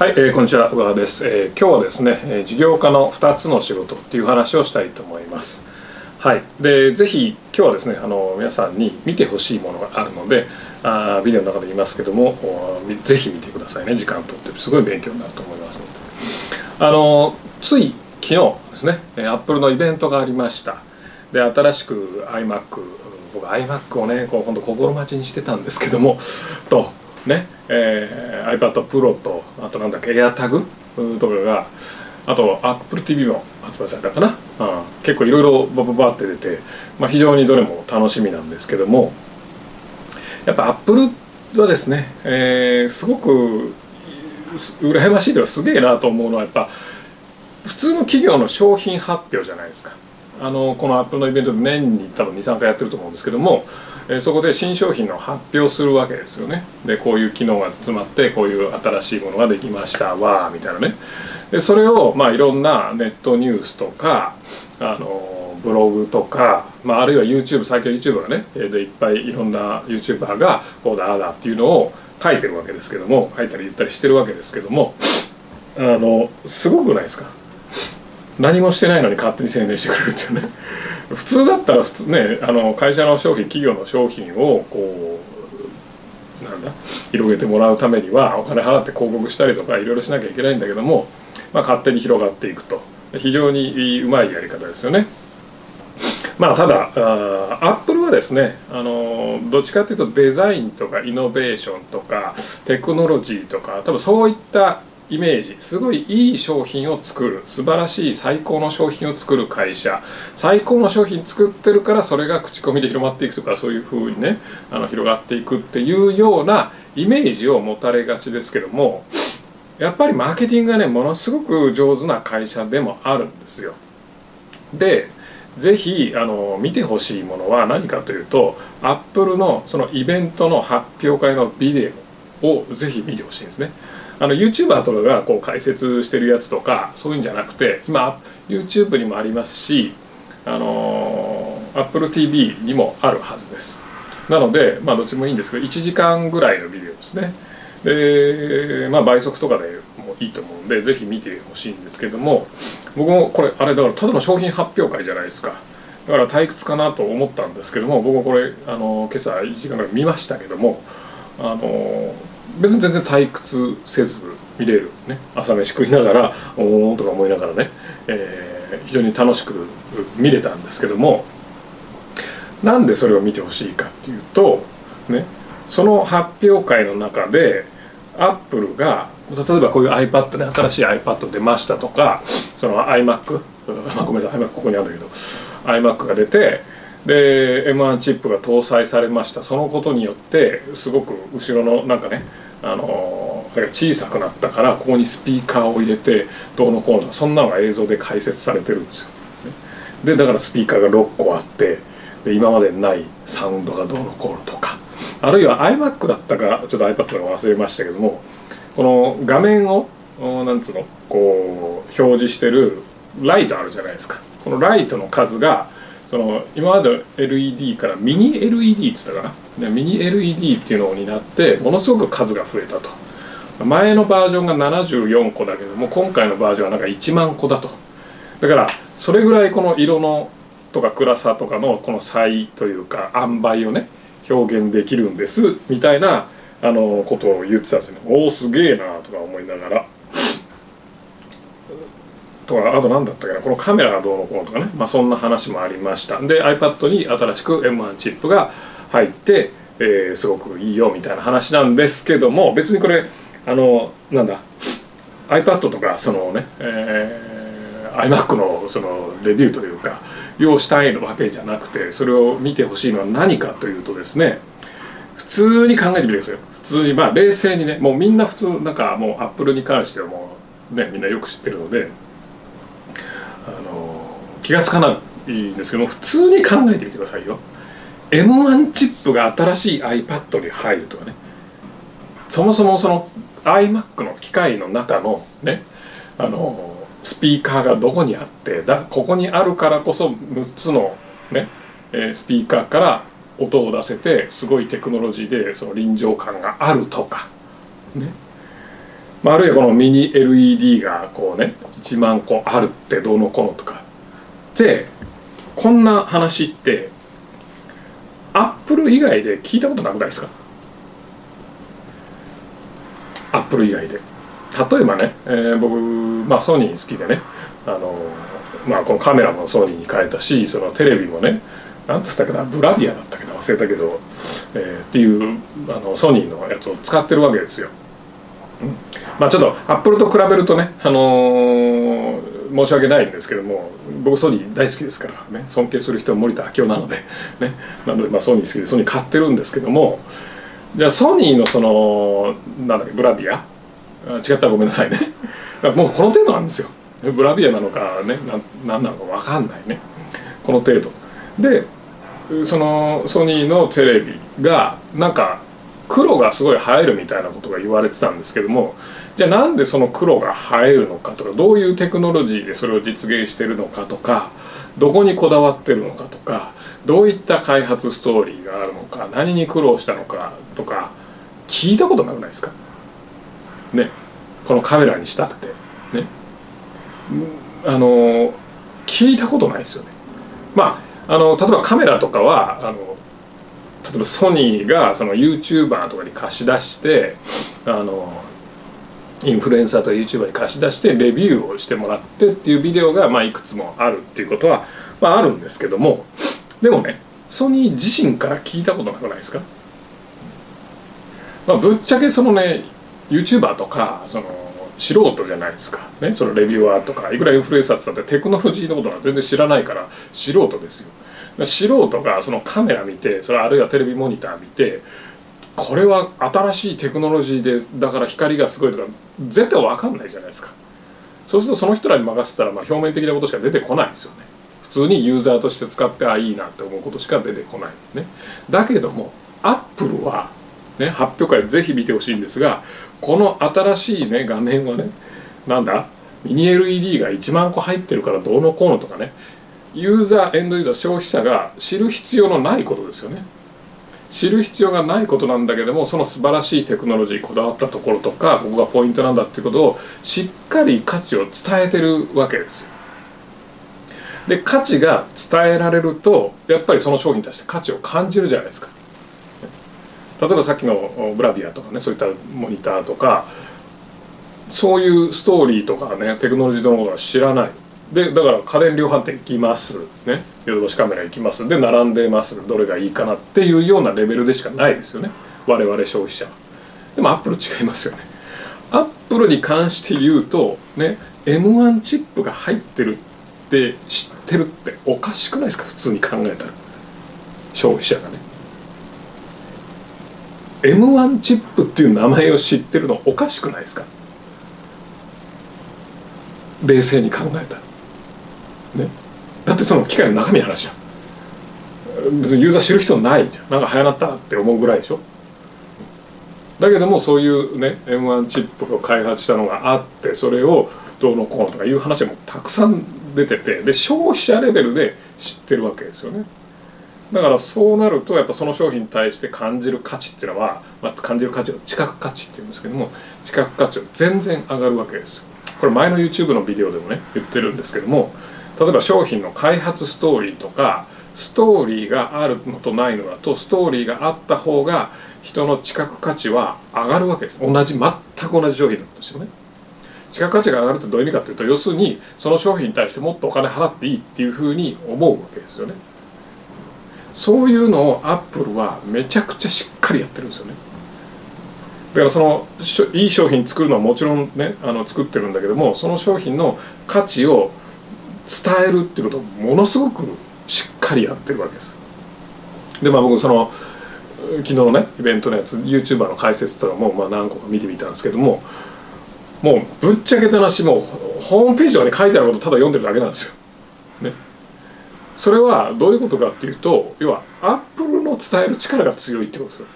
はい、えー、こんにちは小川です、えー今日はですね、えー事業家の2つの仕事っていう話をしたいと思います。はいでぜひ今日はですねあの皆さんに見てほしいものがあるのであビデオの中で言いますけどもぜひ見てくださいね。時間とってすごい勉強になると思いますので。あのつい昨日ですねえー Apple のイベントがありました。で新しく iMac 僕 iMac をねこう本当心待ちにしてたんですけどもとね、えー iPad Pro とあとなんだっけ？AirTag とかがあと AppleTV も発売されたかな、うん、結構いろいろバババって出て、まあ、非常にどれも楽しみなんですけどもやっぱ Apple はですね、えーすごく羨ましいというかすげえなと思うのはやっぱ普通の企業の商品発表じゃないですか。あのこのアップルのイベントで年に多分23回やってると思うんですけども、えそこで新商品の発表するわけですよね。でこういう機能が詰まってこういう新しいものができました。わみたいなね。でそれをまあいろんなネットニュースとかあのブログとか、まあ、あるいは YouTube 最近 YouTube がねでいっぱいいろんな YouTuber がこうだああだっていうのを書いてるわけですけども書いたり言ったりしてるわけですけどもあのすごくないですか？何もしてないのに勝手に宣伝してくれるっていうね。普通だったら普通ねあの会社の商品企業の商品をこうなんだ広げてもらうためにはお金払って広告したりとかいろいろしなきゃいけないんだけども、まあ、勝手に広がっていくと非常にうまいやり方ですよね。まあただあアップルはですねあのどっちかというとデザインとかイノベーションとかテクノロジーとか多分そういったイメージすごいいい商品を作る素晴らしい最高の商品を作る会社最高の商品作ってるからそれが口コミで広まっていくとかそういうふうにねあの広がっていくっていうようなイメージを持たれがちですけどもやっぱりマーケティングがねものすごく上手な会社でもあるんですよ。でぜひあの見てほしいものは何かというとアップルのそのイベントの発表会のビデオをぜひ見てほしいんですね。あの YouTuber とかがこう解説してるやつとかそういうんじゃなくて今 YouTube にもありますしあの AppleTV にもあるはずです。なのでまあどっちもいいんですけど1時間ぐらいのビデオですね。でまあ倍速とかでもいいと思うんでぜひ見てほしいんですけども僕もこれあれだからただの商品発表会じゃないですかだから退屈かなと思ったんですけども僕もこれあの今朝1時間ぐらい見ましたけどもあの別に全然退屈せず見れる、ね、朝飯食いながらおーんとか思いながらね、えー非常に楽しく見れたんですけども。なんでそれを見てほしいかっていうとねその発表会の中でアップルが例えばこういう iPad ね新しい iPad 出ましたとかその iMac ごめんなさい iMac ここにあるんだけど iMac が出てで M1 チップが搭載されましたそのことによってすごく後ろのなんかねあの小さくなったからここにスピーカーを入れてどうのこうのそんなのが映像で解説されてるんですよ。でだからスピーカーが6個あってで今までにないサウンドがどうのこうのとかあるいは iMac だったかちょっと iPad か忘れましたけどもこの画面をおなんつうのこう表示してるライトあるじゃないですかこのライトの数がその今まで LED からミニ LED っつったかな？でミニ LED っていうのになってものすごく数が増えたと。前のバージョンが74個だけども今回のバージョンはなんか1万個だと。だからそれぐらいこの色のとか暗さとかのこの差異というか塩梅をね表現できるんですみたいなあのことを言ってたんですよ。ねおおすげえなとか思いながら。とかあと何だったっけなこのカメラがどうのこうのとかね、まあ、そんな話もありました。で iPad に新しく M1 チップが入って、えーすごくいいよみたいな話なんですけども別にこれあのなんだ iPad とかそのね、えー iMac のそのレビューというか用したいわけじゃなくてそれを見てほしいのは何かというとですね普通に考えてみてください普通にまあ冷静にねもうみんな普通なんかもう Apple に関してはもうねみんなよく知ってるので気がつかないんですけど普通に考えてみてくださいよ。M1 チップが新しい iPad に入るとかね。そもそもその iMac の機械の中のねあのスピーカーがどこにあってだここにあるからこそ6つのね、えスピーカーから音を出せてすごいテクノロジーでその臨場感があるとかね。まあ、あるいはこのミニ LED がこうね1万個あるってどうのこうのとか。でこんな話ってアップル以外で聞いたことなくないですか？アップル以外で。例えばね、えー、僕、まあ、ソニー好きでねあの、まあ、このカメラもソニーに変えたしそのテレビもね何つったかなブラビアだったけど忘れたけど、えー、っていうあのソニーのやつを使ってるわけですよ。うん、まあちょっとアップルと比べるとね、あのー、申し訳ないんですけども僕ソニー大好きですからね尊敬する人は森田明夫なので、ね、なのでまあソニー好きでソニー買ってるんですけどもじゃあソニーのそのなんだっけブラビア？違ったらごめんなさいね。もうこの程度なんですよ。ブラビアなのかね何なのか分かんないね。この程度。でそのソニーのテレビがなんか黒がすごい映えるみたいなことが言われてたんですけどもじゃあなんでその黒が映えるのかとかどういうテクノロジーでそれを実現してるのかとかどこにこだわってるのかとかどういった開発ストーリーがあるのか何に苦労したのかとか聞いたことなくないですか？ね。このカメラにしたって。ね。あの聞いたことないですよね。まああの例えばカメラとかはあの例えばソニーがその YouTuber とかに貸し出してあのインフルエンサーとか YouTuber に貸し出してレビューをしてもらってっていうビデオがまあいくつもあるっていうことはまああるんですけども。でもねソニー自身から聞いたことなくないですか、まあ、ぶっちゃけそのね YouTuber とかその素人じゃないですか、ね、そのレビューアーとかいくらインフルエンサーってったってテクノロジーのことは全然知らないから素人ですよ。素人がそのカメラ見てそれあるいはテレビモニター見てこれは新しいテクノロジーでだから光がすごいとか絶対分かんないじゃないですか。そうするとその人らに任せたらまあ表面的なことしか出てこないですよね。普通にユーザーとして使ってあいいなって思うことしか出てこないね。だけどもアップルはね発表会ぜひ見てほしいんですがこの新しいね画面はねなんだ？ミニ LED が1万個入ってるからどうのこうのとかねユーザーエンドユーザー消費者が知る必要のないことですよね。知る必要がないことなんだけどもその素晴らしいテクノロジーこだわったところとかここがポイントなんだっていうことをしっかり価値を伝えてるわけですよ。で価値が伝えられるとやっぱりその商品に対して価値を感じるじゃないですか。例えばさっきのブラビアとかねそういったモニターとかそういうストーリーとかねテクノロジーのことは知らない。でだから家電量販店行きます。ね。ヨドバシカメラ行きます。で並んでます。どれがいいかなっていうようなレベルでしかないですよね。我々消費者。でもアップル違いますよね。アップルに関して言うとね M1 チップが入ってるって知ってるっておかしくないですか？普通に考えたら。消費者がね。M1 チップっていう名前を知ってるのおかしくないですか？冷静に考えたら。ね。だってその機械の中身の話じゃん。別にユーザー知る必要ないじゃん。なんか流行ったなって思うぐらいでしょ。だけどもそういうね M1 チップを開発したのがあってそれをどうのこうのとかいう話もたくさん出ててで消費者レベルで知ってるわけですよね。だからそうなるとやっぱその商品に対して感じる価値っていうのは、まあ、感じる価値を知覚価値っていうんですけども知覚価値は全然上がるわけですよ。これ前の YouTube のビデオでもね言ってるんですけども例えば商品の開発ストーリーとかストーリーがあるのとないのだとストーリーがあった方が人の知覚価値は上がるわけです。同じ全く同じ商品だったとしね。知覚価値が上がるってどういう意味かっていうと要するにその商品に対してもっとお金払っていいっていうふうに思うわけですよね。そういうのをアップルはめちゃくちゃしっかりやってるんですよね。だからそのいい商品作るのはもちろんねあの作ってるんだけどもその商品の価値を伝えるっていうことをものすごくしっかりやってるわけですでまあ僕その昨日のねイベントのやつ YouTuber の解説とかもまあ何個か見てみたんですけどももうぶっちゃけた話もうホームページとかに書いてあることただ読んでるだけなんですよ。ね、それはどういうことかっていうと要はアップルの伝える力が強いってことですよ。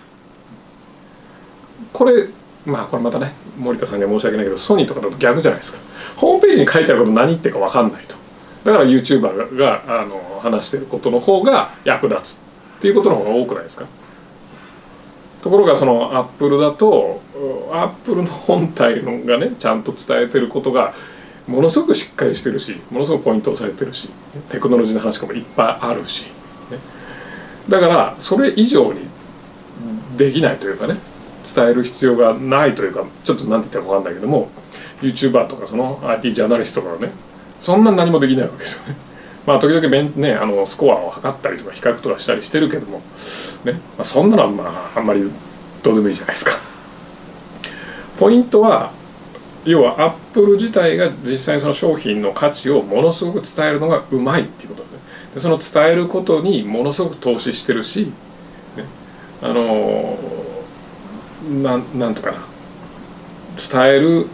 これまあこれまたね森田さんには申し訳ないけどソニーとかだと逆じゃないですか。ホームページに書いてあること何言ってるか分かんないと。だから YouTuber があの話してることの方が役立つっていうことの方が多くないですか？ところがそのアップルだとアップルの本体のがねちゃんと伝えてることがものすごくしっかりしてるしものすごくポイントをされてるしテクノロジーの話とかもいっぱいあるし、ね、だからそれ以上にできないというかね伝える必要がないというかちょっと何て言ったら分かんないけども YouTuber とかその IT ジャーナリストとかねそんな何もできないわけですよね。まあ時々ねあのスコアを測ったりとか比較とかしたりしてるけども、ねまあ、そんなのはまああんまりどうでもいいじゃないですか。ポイントは要はアップル自体が実際にその商品の価値をものすごく伝えるのがうまいっていうことですね。でその伝えることにものすごく投資してるし、ね、あのなんなんとかな伝える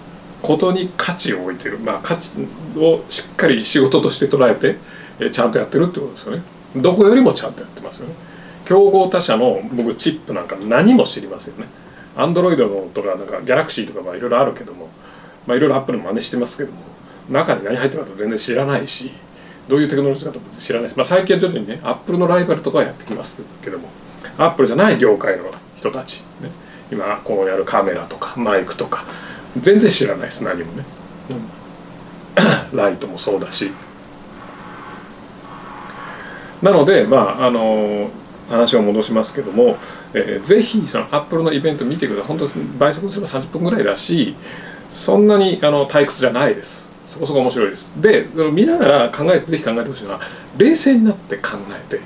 ことに価値を置いてる、まあ、価値をしっかり仕事として捉えて、えちゃんとやってるってことですよね。どこよりもちゃんとやってますよね。競合他社の僕チップなんか何も知りませんね。アンドロイドのとかなんかギャラクシーとかまあいろいろあるけども、まあ、いろいろアップルの真似してますけども中に何入ってるか全然知らないしどういうテクノロジーかと知らないし、まあ、最近は徐々にねアップルのライバルとかはやってきますけどもアップルじゃない業界の人たち、ね、今こうやるカメラとかマイクとか全然知らないです何もね、うん、ライトもそうだし。なのでまああの話を戻しますけども、えー、ぜひそのアップルのイベント見てください。本当倍速にすれば30分ぐらいだしそんなにあの退屈じゃないです。そこそこ面白いです。で見ながら考えてぜひ考えてほしいのは冷静になって考えて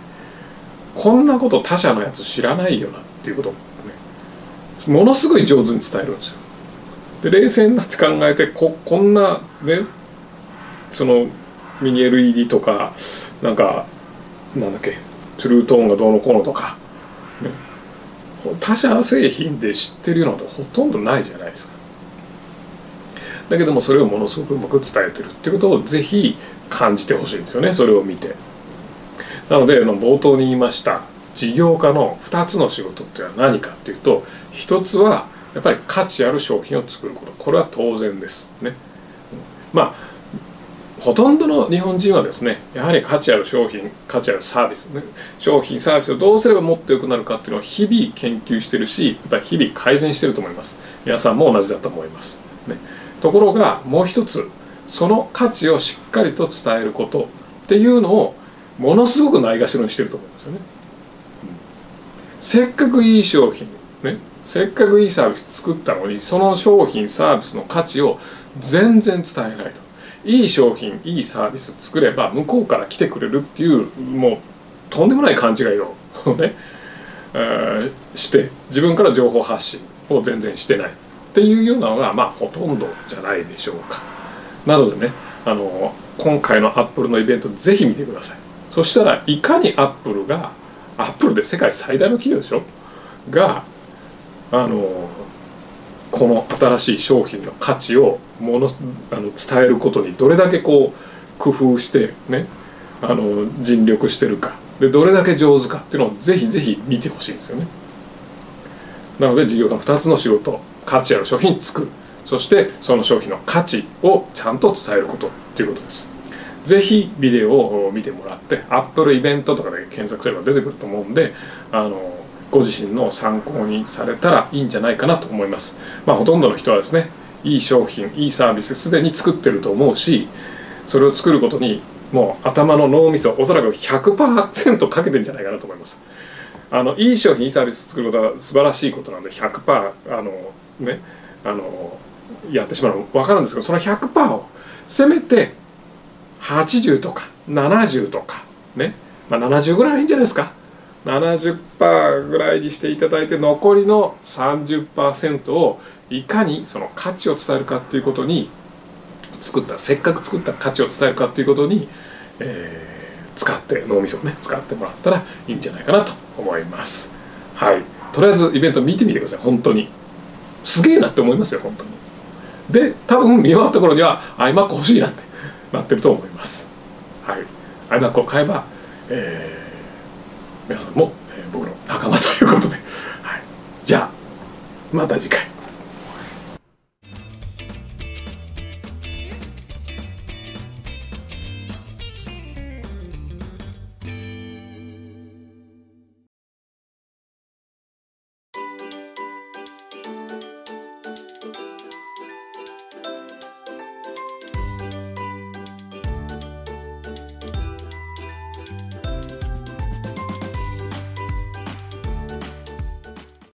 こんなこと他社のやつ知らないよなっていうことをねものすごい上手に伝えるんですよで冷静になって考えてここんなねそのミニ LED とかなんかなんだっけトゥルートーンがどうのこうのとか、ね、他社製品で知ってるようなことほとんどないじゃないですか。だけどもそれをものすごくうまく伝えてるっていうことをぜひ感じてほしいんですよねそれを見て。なので冒頭に言いました事業家の2つの仕事っていうのは何かっていうと一つはやっぱり価値ある商品を作ること。これは当然です。ね。まあほとんどの日本人はですねやはり価値ある商品価値あるサービスね商品サービスをどうすればもっと良くなるかっていうのを日々研究してるしやっぱり日々改善してると思います。皆さんも同じだと思います、ね、ところがもう一つその価値をしっかりと伝えることっていうのをものすごくないがしろにしてると思いますよね、うん、せっかくいい商品ね。せっかくいいサービス作ったのにその商品サービスの価値を全然伝えないといい商品いいサービス作れば向こうから来てくれるっていうもうとんでもない勘違いを ね、えー、して自分から情報発信を全然してないっていうようなのがまあほとんどじゃないでしょうか。なのでねあの今回のアップルのイベントぜひ見てください。そしたらいかにアップルがアップルで世界最大の企業でしょ？があのこの新しい商品の価値をものあの伝えることにどれだけこう工夫してねあの尽力してるかでどれだけ上手かっていうのをぜひぜひ見てほしいんですよね。なので事業家の2つの仕事価値ある商品作るそしてその商品の価値をちゃんと伝えることっていうことです。ぜひビデオを見てもらってアップルイベントとかで検索すれば出てくると思うんであのご自身の参考にされたらいいんじゃないかなと思います。まあ、ほとんどの人はですねいい商品いいサービスすでに作ってると思うしそれを作ることにもう頭の脳みそおそらく100%かけてんじゃないかなと思います。あのいい商品いいサービス作ることは素晴らしいことなんで100%あのねあのやってしまうの分かるんですけどその100%をせめて80とか70とかね、まあ、70ぐらいいいんじゃないですか。70%ぐらいにしていただいて残りの30%をいかにその価値を伝えるかっていうことに作ったせっかく作った価値を伝えるかっていうことに、えー、使って脳みそをね使ってもらったらいいんじゃないかなと思います。はい。とりあえずイベント見てみてください。本当に。すげえなって思いますよ本当に。で多分見終わった頃には iMac 欲しいなってなってると思います。はい。iMac を買えば、えー皆さんも、えー、僕の仲間ということで、はい、じゃあまた次回。